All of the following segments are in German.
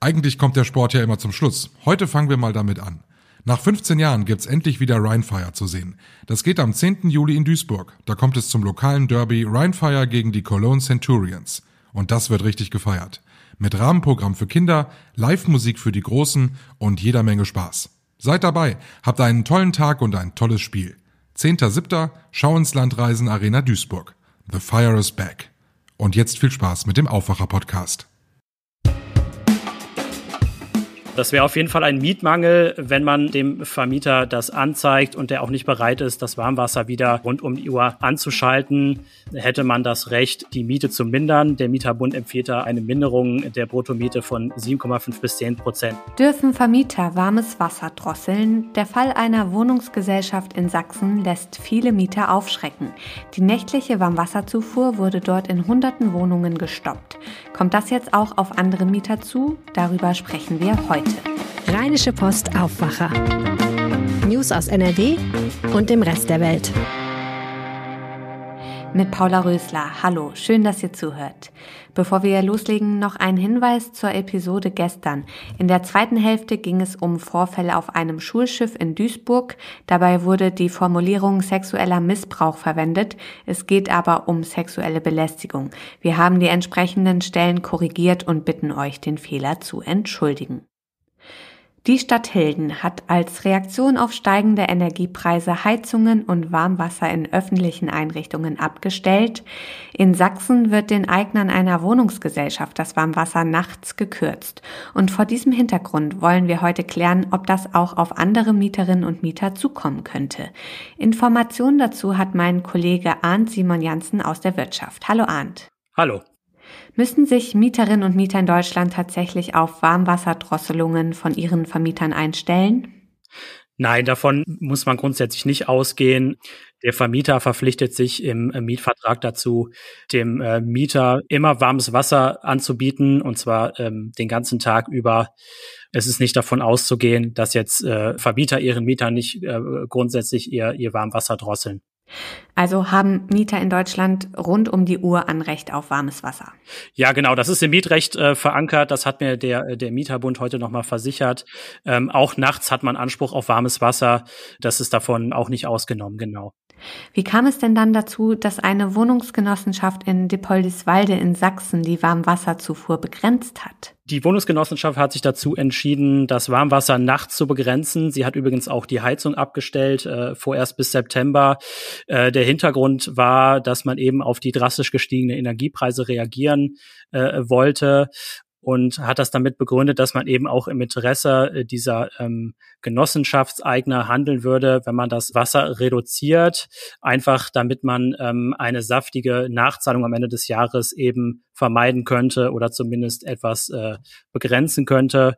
Eigentlich kommt der Sport ja immer zum Schluss. Heute fangen wir mal damit an. Nach 15 Jahren gibt's endlich wieder Rheinfire zu sehen. Das geht am 10. Juli in Duisburg. Da kommt es zum lokalen Derby Rheinfire gegen die Cologne Centurions. Und das wird richtig gefeiert. Mit Rahmenprogramm für Kinder, Live-Musik für die Großen und jeder Menge Spaß. Seid dabei, habt einen tollen Tag und ein tolles Spiel. 10.7. Schau ins Landreisen Arena Duisburg. The Fire is back. Und jetzt viel Spaß mit dem Aufwacher-Podcast. Das wäre auf jeden Fall ein Mietmangel, wenn man dem Vermieter das anzeigt und der auch nicht bereit ist, das Warmwasser wieder rund um die Uhr anzuschalten, hätte man das Recht, die Miete zu mindern. Der Mieterbund empfiehlt da eine Minderung der Bruttomiete von 7,5 bis 10 Prozent. Dürfen Vermieter warmes Wasser drosseln? Der Fall einer Wohnungsgesellschaft in Sachsen lässt viele Mieter aufschrecken. Die nächtliche Warmwasserzufuhr wurde dort in hunderten Wohnungen gestoppt. Kommt das jetzt auch auf andere Mieter zu? Darüber sprechen wir heute. Rheinische Post Aufwacher. News aus NRW und dem Rest der Welt. Mit Paula Rösler. Hallo, schön, dass ihr zuhört. Bevor wir loslegen, noch ein Hinweis zur Episode gestern. In der zweiten Hälfte ging es um Vorfälle auf einem Schulschiff in Duisburg. Dabei wurde die Formulierung sexueller Missbrauch verwendet. Es geht aber um sexuelle Belästigung. Wir haben die entsprechenden Stellen korrigiert und bitten euch, den Fehler zu entschuldigen. Die Stadt Hilden hat als Reaktion auf steigende Energiepreise Heizungen und Warmwasser in öffentlichen Einrichtungen abgestellt. In Sachsen wird den Eignern einer Wohnungsgesellschaft das Warmwasser nachts gekürzt. Und vor diesem Hintergrund wollen wir heute klären, ob das auch auf andere Mieterinnen und Mieter zukommen könnte. Informationen dazu hat mein Kollege Arndt Simon Janssen aus der Wirtschaft. Hallo Arndt. Hallo. Müssen sich Mieterinnen und Mieter in Deutschland tatsächlich auf Warmwasserdrosselungen von ihren Vermietern einstellen? Nein, davon muss man grundsätzlich nicht ausgehen. Der Vermieter verpflichtet sich im Mietvertrag dazu, dem äh, Mieter immer warmes Wasser anzubieten und zwar ähm, den ganzen Tag über. Es ist nicht davon auszugehen, dass jetzt äh, Vermieter ihren Mietern nicht äh, grundsätzlich ihr, ihr Warmwasser drosseln. Also haben Mieter in Deutschland rund um die Uhr Anrecht auf warmes Wasser. Ja, genau. Das ist im Mietrecht äh, verankert. Das hat mir der, der Mieterbund heute nochmal versichert. Ähm, auch nachts hat man Anspruch auf warmes Wasser. Das ist davon auch nicht ausgenommen, genau. Wie kam es denn dann dazu, dass eine Wohnungsgenossenschaft in Depoldiswalde in Sachsen die Warmwasserzufuhr begrenzt hat? Die Wohnungsgenossenschaft hat sich dazu entschieden, das Warmwasser nachts zu begrenzen. Sie hat übrigens auch die Heizung abgestellt, äh, vorerst bis September. Äh, der Hintergrund war, dass man eben auf die drastisch gestiegene Energiepreise reagieren äh, wollte und hat das damit begründet, dass man eben auch im Interesse äh, dieser ähm, Genossenschaftseigner handeln würde, wenn man das Wasser reduziert, einfach damit man ähm, eine saftige Nachzahlung am Ende des Jahres eben vermeiden könnte oder zumindest etwas äh, begrenzen könnte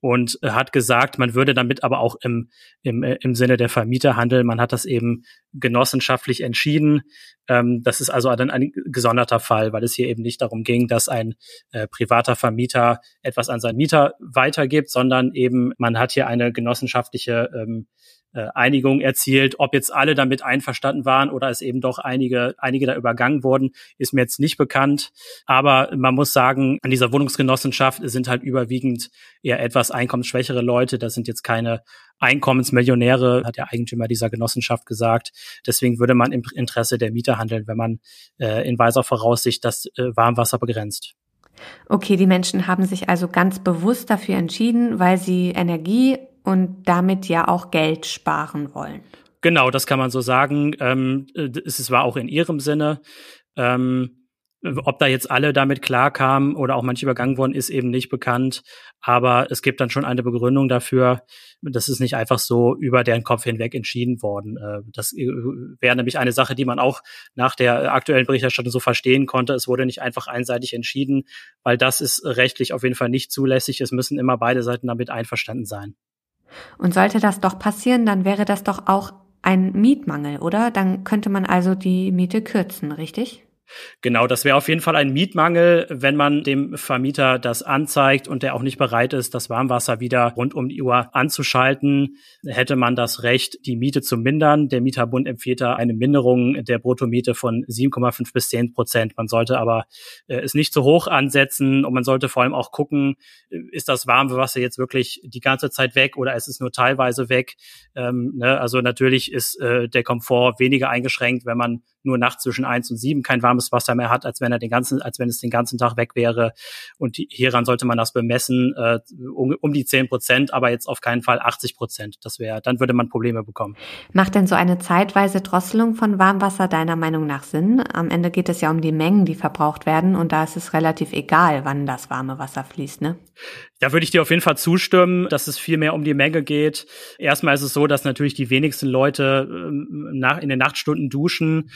und äh, hat gesagt, man würde damit aber auch im, im, äh, im Sinne der Vermieter handeln. Man hat das eben genossenschaftlich entschieden. Ähm, das ist also dann ein gesonderter Fall, weil es hier eben nicht darum ging, dass ein äh, privater Vermieter etwas an seinen Mieter weitergibt, sondern eben man hat hier eine genossenschaftliche ähm, äh, Einigung erzielt. Ob jetzt alle damit einverstanden waren oder es eben doch einige, einige da übergangen wurden, ist mir jetzt nicht bekannt. Aber man muss sagen, an dieser Wohnungsgenossenschaft sind halt überwiegend eher etwas einkommensschwächere Leute. Das sind jetzt keine Einkommensmillionäre, hat der Eigentümer dieser Genossenschaft gesagt. Deswegen würde man im Interesse der Mieter handeln, wenn man äh, in weiser Voraussicht das äh, Warmwasser begrenzt. Okay, die Menschen haben sich also ganz bewusst dafür entschieden, weil sie Energie und damit ja auch Geld sparen wollen. Genau, das kann man so sagen. Ähm, es war auch in ihrem Sinne. Ähm, ob da jetzt alle damit klarkamen oder auch manche übergangen wurden, ist eben nicht bekannt. Aber es gibt dann schon eine Begründung dafür. Das ist nicht einfach so über deren Kopf hinweg entschieden worden. Äh, das äh, wäre nämlich eine Sache, die man auch nach der aktuellen Berichterstattung so verstehen konnte. Es wurde nicht einfach einseitig entschieden, weil das ist rechtlich auf jeden Fall nicht zulässig. Es müssen immer beide Seiten damit einverstanden sein. Und sollte das doch passieren, dann wäre das doch auch ein Mietmangel, oder? Dann könnte man also die Miete kürzen, richtig? Genau, das wäre auf jeden Fall ein Mietmangel, wenn man dem Vermieter das anzeigt und der auch nicht bereit ist, das Warmwasser wieder rund um die Uhr anzuschalten, hätte man das Recht, die Miete zu mindern. Der Mieterbund empfiehlt da eine Minderung der Bruttomiete von 7,5 bis 10 Prozent. Man sollte aber äh, es nicht zu hoch ansetzen und man sollte vor allem auch gucken, äh, ist das Warmwasser jetzt wirklich die ganze Zeit weg oder ist es nur teilweise weg? Ähm, ne? Also natürlich ist äh, der Komfort weniger eingeschränkt, wenn man nur nachts zwischen eins und sieben kein warmes Wasser mehr hat, als wenn er den ganzen, als wenn es den ganzen Tag weg wäre. Und hieran sollte man das bemessen, äh, um, um die zehn Prozent, aber jetzt auf keinen Fall 80 Prozent. Das wäre, dann würde man Probleme bekommen. Macht denn so eine zeitweise Drosselung von Warmwasser deiner Meinung nach Sinn? Am Ende geht es ja um die Mengen, die verbraucht werden, und da ist es relativ egal, wann das warme Wasser fließt, ne? Da würde ich dir auf jeden Fall zustimmen, dass es viel mehr um die Menge geht. Erstmal ist es so, dass natürlich die wenigsten Leute ähm, nach, in den Nachtstunden duschen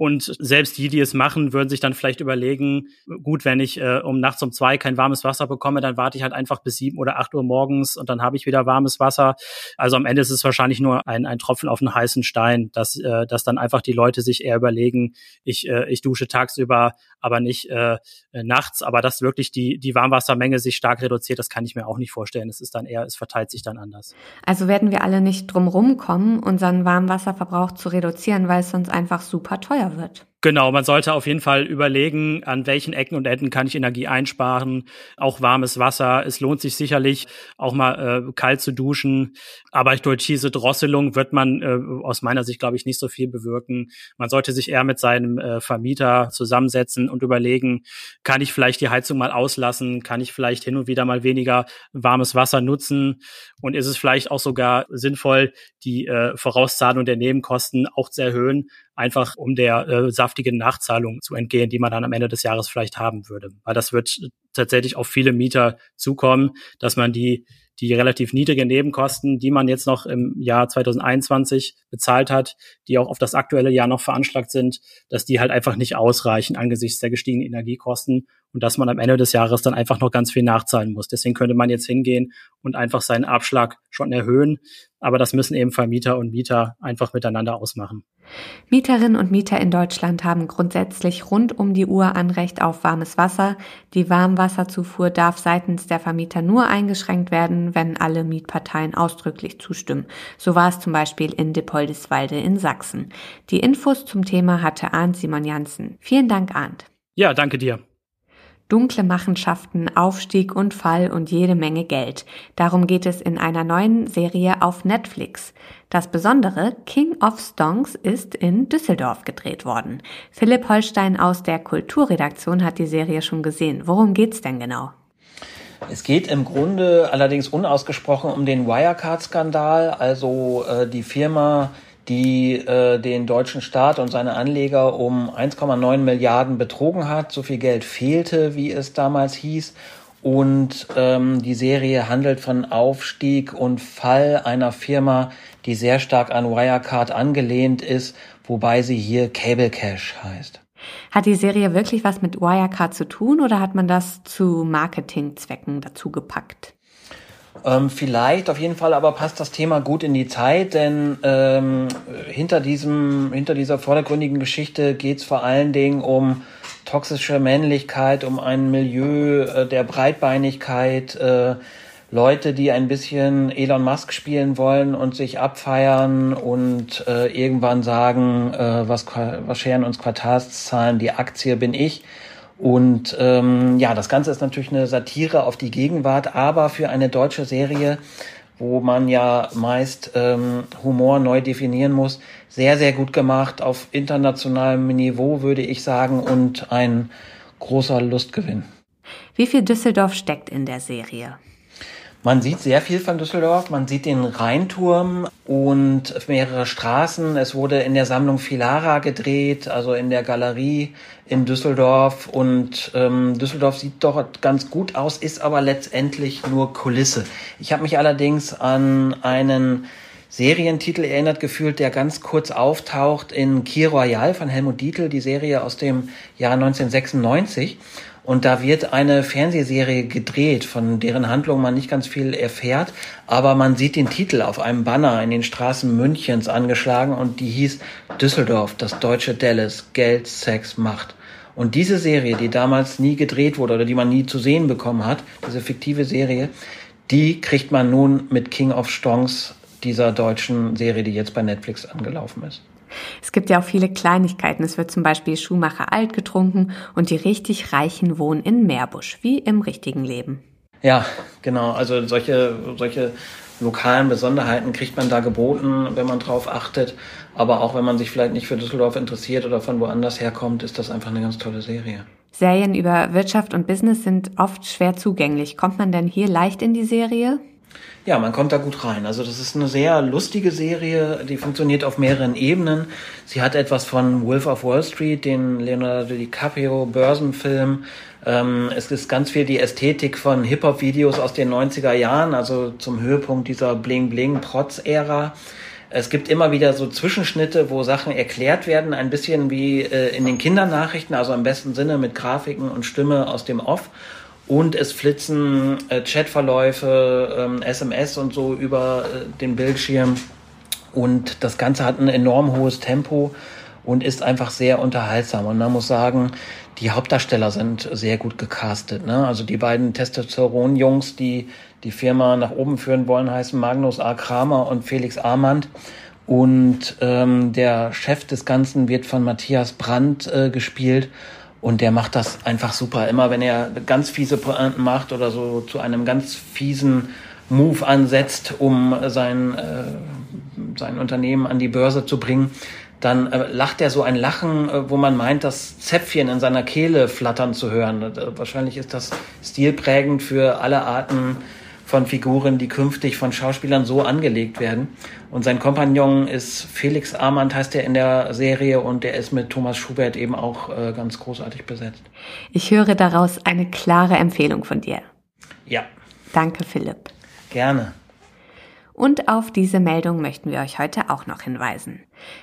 und selbst die, die es machen, würden sich dann vielleicht überlegen, gut, wenn ich äh, um nachts um zwei kein warmes Wasser bekomme, dann warte ich halt einfach bis sieben oder acht Uhr morgens und dann habe ich wieder warmes Wasser. Also am Ende ist es wahrscheinlich nur ein, ein Tropfen auf einen heißen Stein, dass, äh, dass dann einfach die Leute sich eher überlegen, ich, äh, ich dusche tagsüber, aber nicht äh, nachts. Aber dass wirklich die, die Warmwassermenge sich stark reduziert, das kann ich mir auch nicht vorstellen. Es ist dann eher, es verteilt sich dann anders. Also werden wir alle nicht drum rumkommen, unseren Warmwasserverbrauch zu reduzieren, weil es sonst einfach super teuer wird. Genau, man sollte auf jeden Fall überlegen, an welchen Ecken und Enden kann ich Energie einsparen. Auch warmes Wasser. Es lohnt sich sicherlich, auch mal äh, kalt zu duschen. Aber durch diese Drosselung wird man äh, aus meiner Sicht, glaube ich, nicht so viel bewirken. Man sollte sich eher mit seinem äh, Vermieter zusammensetzen und überlegen, kann ich vielleicht die Heizung mal auslassen? Kann ich vielleicht hin und wieder mal weniger warmes Wasser nutzen? Und ist es vielleicht auch sogar sinnvoll, die äh, Vorauszahlung der Nebenkosten auch zu erhöhen? einfach um der äh, saftigen Nachzahlung zu entgehen, die man dann am Ende des Jahres vielleicht haben würde. Weil das wird tatsächlich auf viele Mieter zukommen, dass man die die relativ niedrigen Nebenkosten, die man jetzt noch im Jahr 2021 bezahlt hat, die auch auf das aktuelle Jahr noch veranschlagt sind, dass die halt einfach nicht ausreichen angesichts der gestiegenen Energiekosten und dass man am Ende des Jahres dann einfach noch ganz viel nachzahlen muss. Deswegen könnte man jetzt hingehen und einfach seinen Abschlag schon erhöhen. Aber das müssen eben Vermieter und Mieter einfach miteinander ausmachen. Mieterinnen und Mieter in Deutschland haben grundsätzlich rund um die Uhr Anrecht auf warmes Wasser. Die Warmwasserzufuhr darf seitens der Vermieter nur eingeschränkt werden, wenn alle Mietparteien ausdrücklich zustimmen. So war es zum Beispiel in Depoldeswalde in Sachsen. Die Infos zum Thema hatte Arndt Simon Janssen. Vielen Dank, Arndt. Ja, danke dir. Dunkle Machenschaften, Aufstieg und Fall und jede Menge Geld. Darum geht es in einer neuen Serie auf Netflix. Das Besondere, King of Stonks ist in Düsseldorf gedreht worden. Philipp Holstein aus der Kulturredaktion hat die Serie schon gesehen. Worum geht's denn genau? Es geht im Grunde allerdings unausgesprochen um den Wirecard-Skandal, also äh, die Firma, die äh, den deutschen Staat und seine Anleger um 1,9 Milliarden betrogen hat. So viel Geld fehlte, wie es damals hieß. Und ähm, die Serie handelt von Aufstieg und Fall einer Firma, die sehr stark an Wirecard angelehnt ist, wobei sie hier Cable Cash heißt. Hat die Serie wirklich was mit Wirecard zu tun oder hat man das zu Marketingzwecken dazu gepackt? Ähm, vielleicht, auf jeden Fall, aber passt das Thema gut in die Zeit, denn ähm, hinter diesem, hinter dieser vordergründigen Geschichte geht es vor allen Dingen um toxische Männlichkeit, um ein Milieu äh, der Breitbeinigkeit, äh, Leute, die ein bisschen Elon Musk spielen wollen und sich abfeiern und äh, irgendwann sagen, äh, was, was scheren uns Quartalszahlen, die Aktie bin ich. Und ähm, ja, das Ganze ist natürlich eine Satire auf die Gegenwart, aber für eine deutsche Serie, wo man ja meist ähm, Humor neu definieren muss, sehr, sehr gut gemacht, auf internationalem Niveau, würde ich sagen, und ein großer Lustgewinn. Wie viel Düsseldorf steckt in der Serie? Man sieht sehr viel von Düsseldorf. Man sieht den Rheinturm und mehrere Straßen. Es wurde in der Sammlung Filara gedreht, also in der Galerie in Düsseldorf. Und ähm, Düsseldorf sieht dort ganz gut aus, ist aber letztendlich nur Kulisse. Ich habe mich allerdings an einen Serientitel erinnert gefühlt, der ganz kurz auftaucht in Key Royal von Helmut Dietl, die Serie aus dem Jahr 1996. Und da wird eine Fernsehserie gedreht, von deren Handlung man nicht ganz viel erfährt, aber man sieht den Titel auf einem Banner in den Straßen Münchens angeschlagen und die hieß Düsseldorf, das deutsche Dallas, Geld, Sex, Macht. Und diese Serie, die damals nie gedreht wurde oder die man nie zu sehen bekommen hat, diese fiktive Serie, die kriegt man nun mit King of Stonks, dieser deutschen Serie, die jetzt bei Netflix angelaufen ist. Es gibt ja auch viele Kleinigkeiten. Es wird zum Beispiel Schuhmacher alt getrunken und die richtig Reichen wohnen in Meerbusch, wie im richtigen Leben. Ja, genau. Also solche, solche lokalen Besonderheiten kriegt man da geboten, wenn man drauf achtet. Aber auch wenn man sich vielleicht nicht für Düsseldorf interessiert oder von woanders herkommt, ist das einfach eine ganz tolle Serie. Serien über Wirtschaft und Business sind oft schwer zugänglich. Kommt man denn hier leicht in die Serie? Ja, man kommt da gut rein. Also das ist eine sehr lustige Serie, die funktioniert auf mehreren Ebenen. Sie hat etwas von Wolf of Wall Street, den Leonardo DiCaprio Börsenfilm. Ähm, es ist ganz viel die Ästhetik von Hip-Hop-Videos aus den 90er Jahren, also zum Höhepunkt dieser Bling-Bling-Protz-Ära. Es gibt immer wieder so Zwischenschnitte, wo Sachen erklärt werden, ein bisschen wie äh, in den Kindernachrichten, also im besten Sinne mit Grafiken und Stimme aus dem Off. Und es flitzen äh, Chatverläufe, ähm, SMS und so über äh, den Bildschirm. Und das Ganze hat ein enorm hohes Tempo und ist einfach sehr unterhaltsam. Und man muss sagen, die Hauptdarsteller sind sehr gut gecastet. Ne? Also die beiden Testosteron-Jungs, die die Firma nach oben führen wollen, heißen Magnus A. Kramer und Felix Armand. Und ähm, der Chef des Ganzen wird von Matthias Brandt äh, gespielt. Und der macht das einfach super. Immer wenn er ganz fiese Pointen macht oder so zu einem ganz fiesen Move ansetzt, um sein, äh, sein Unternehmen an die Börse zu bringen, dann äh, lacht er so ein Lachen, äh, wo man meint, das Zäpfchen in seiner Kehle flattern zu hören. Äh, wahrscheinlich ist das stilprägend für alle Arten von Figuren, die künftig von Schauspielern so angelegt werden. Und sein Kompagnon ist Felix Armand, heißt er in der Serie, und der ist mit Thomas Schubert eben auch äh, ganz großartig besetzt. Ich höre daraus eine klare Empfehlung von dir. Ja. Danke, Philipp. Gerne. Und auf diese Meldung möchten wir euch heute auch noch hinweisen.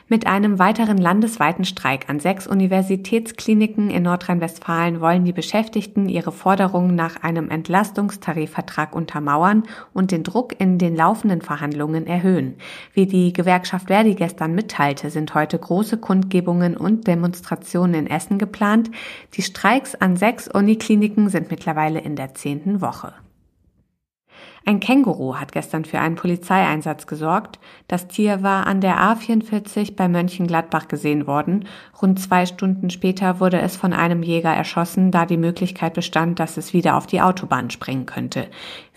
Mit einem weiteren landesweiten Streik an sechs Universitätskliniken in Nordrhein-Westfalen wollen die Beschäftigten ihre Forderungen nach einem Entlastungstarifvertrag untermauern und den Druck in den laufenden Verhandlungen erhöhen. Wie die Gewerkschaft Verdi gestern mitteilte, sind heute große Kundgebungen und Demonstrationen in Essen geplant. Die Streiks an sechs Unikliniken sind mittlerweile in der zehnten Woche. Ein Känguru hat gestern für einen Polizeieinsatz gesorgt. Das Tier war an der A44 bei Mönchengladbach gesehen worden. Rund zwei Stunden später wurde es von einem Jäger erschossen, da die Möglichkeit bestand, dass es wieder auf die Autobahn springen könnte.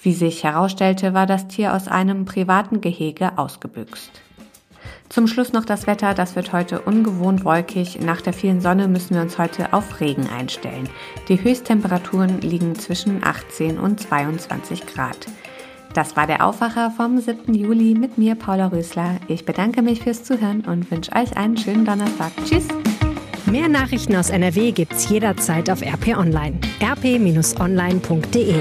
Wie sich herausstellte, war das Tier aus einem privaten Gehege ausgebüxt. Zum Schluss noch das Wetter. Das wird heute ungewohnt wolkig. Nach der vielen Sonne müssen wir uns heute auf Regen einstellen. Die Höchsttemperaturen liegen zwischen 18 und 22 Grad. Das war der Aufwacher vom 7. Juli mit mir, Paula Rösler. Ich bedanke mich fürs Zuhören und wünsche euch einen schönen Donnerstag. Tschüss! Mehr Nachrichten aus NRW gibt's jederzeit auf RP Online. rp-online.de